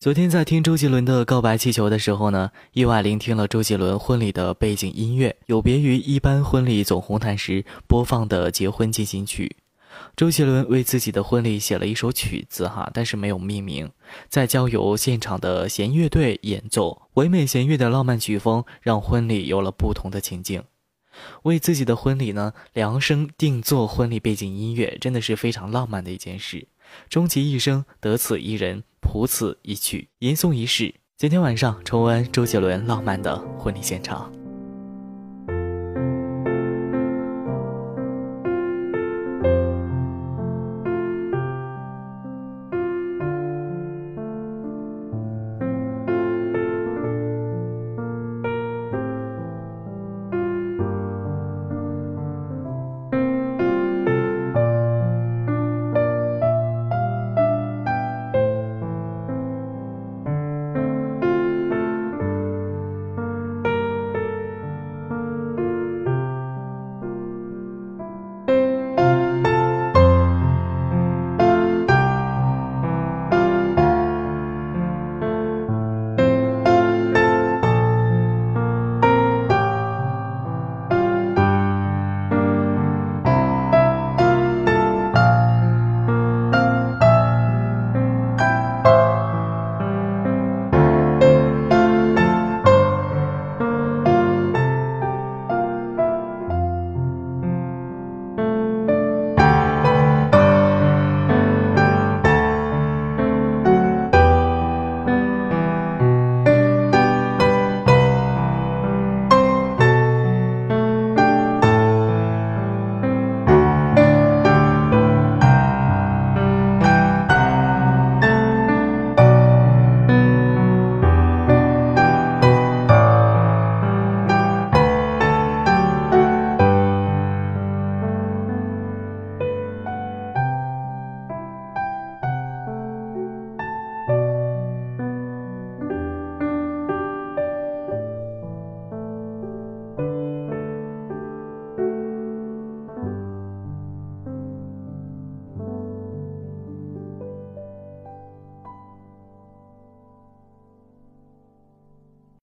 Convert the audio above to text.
昨天在听周杰伦的《告白气球》的时候呢，意外聆听了周杰伦婚礼的背景音乐，有别于一般婚礼走红毯时播放的结婚进行曲。周杰伦为自己的婚礼写了一首曲子哈，但是没有命名，在交由现场的弦乐队演奏，唯美弦乐的浪漫曲风让婚礼有了不同的情境。为自己的婚礼呢量身定做婚礼背景音乐，真的是非常浪漫的一件事。终其一生，得此一人，谱此一曲，吟诵一世。今天晚上重温周杰伦浪漫的婚礼现场。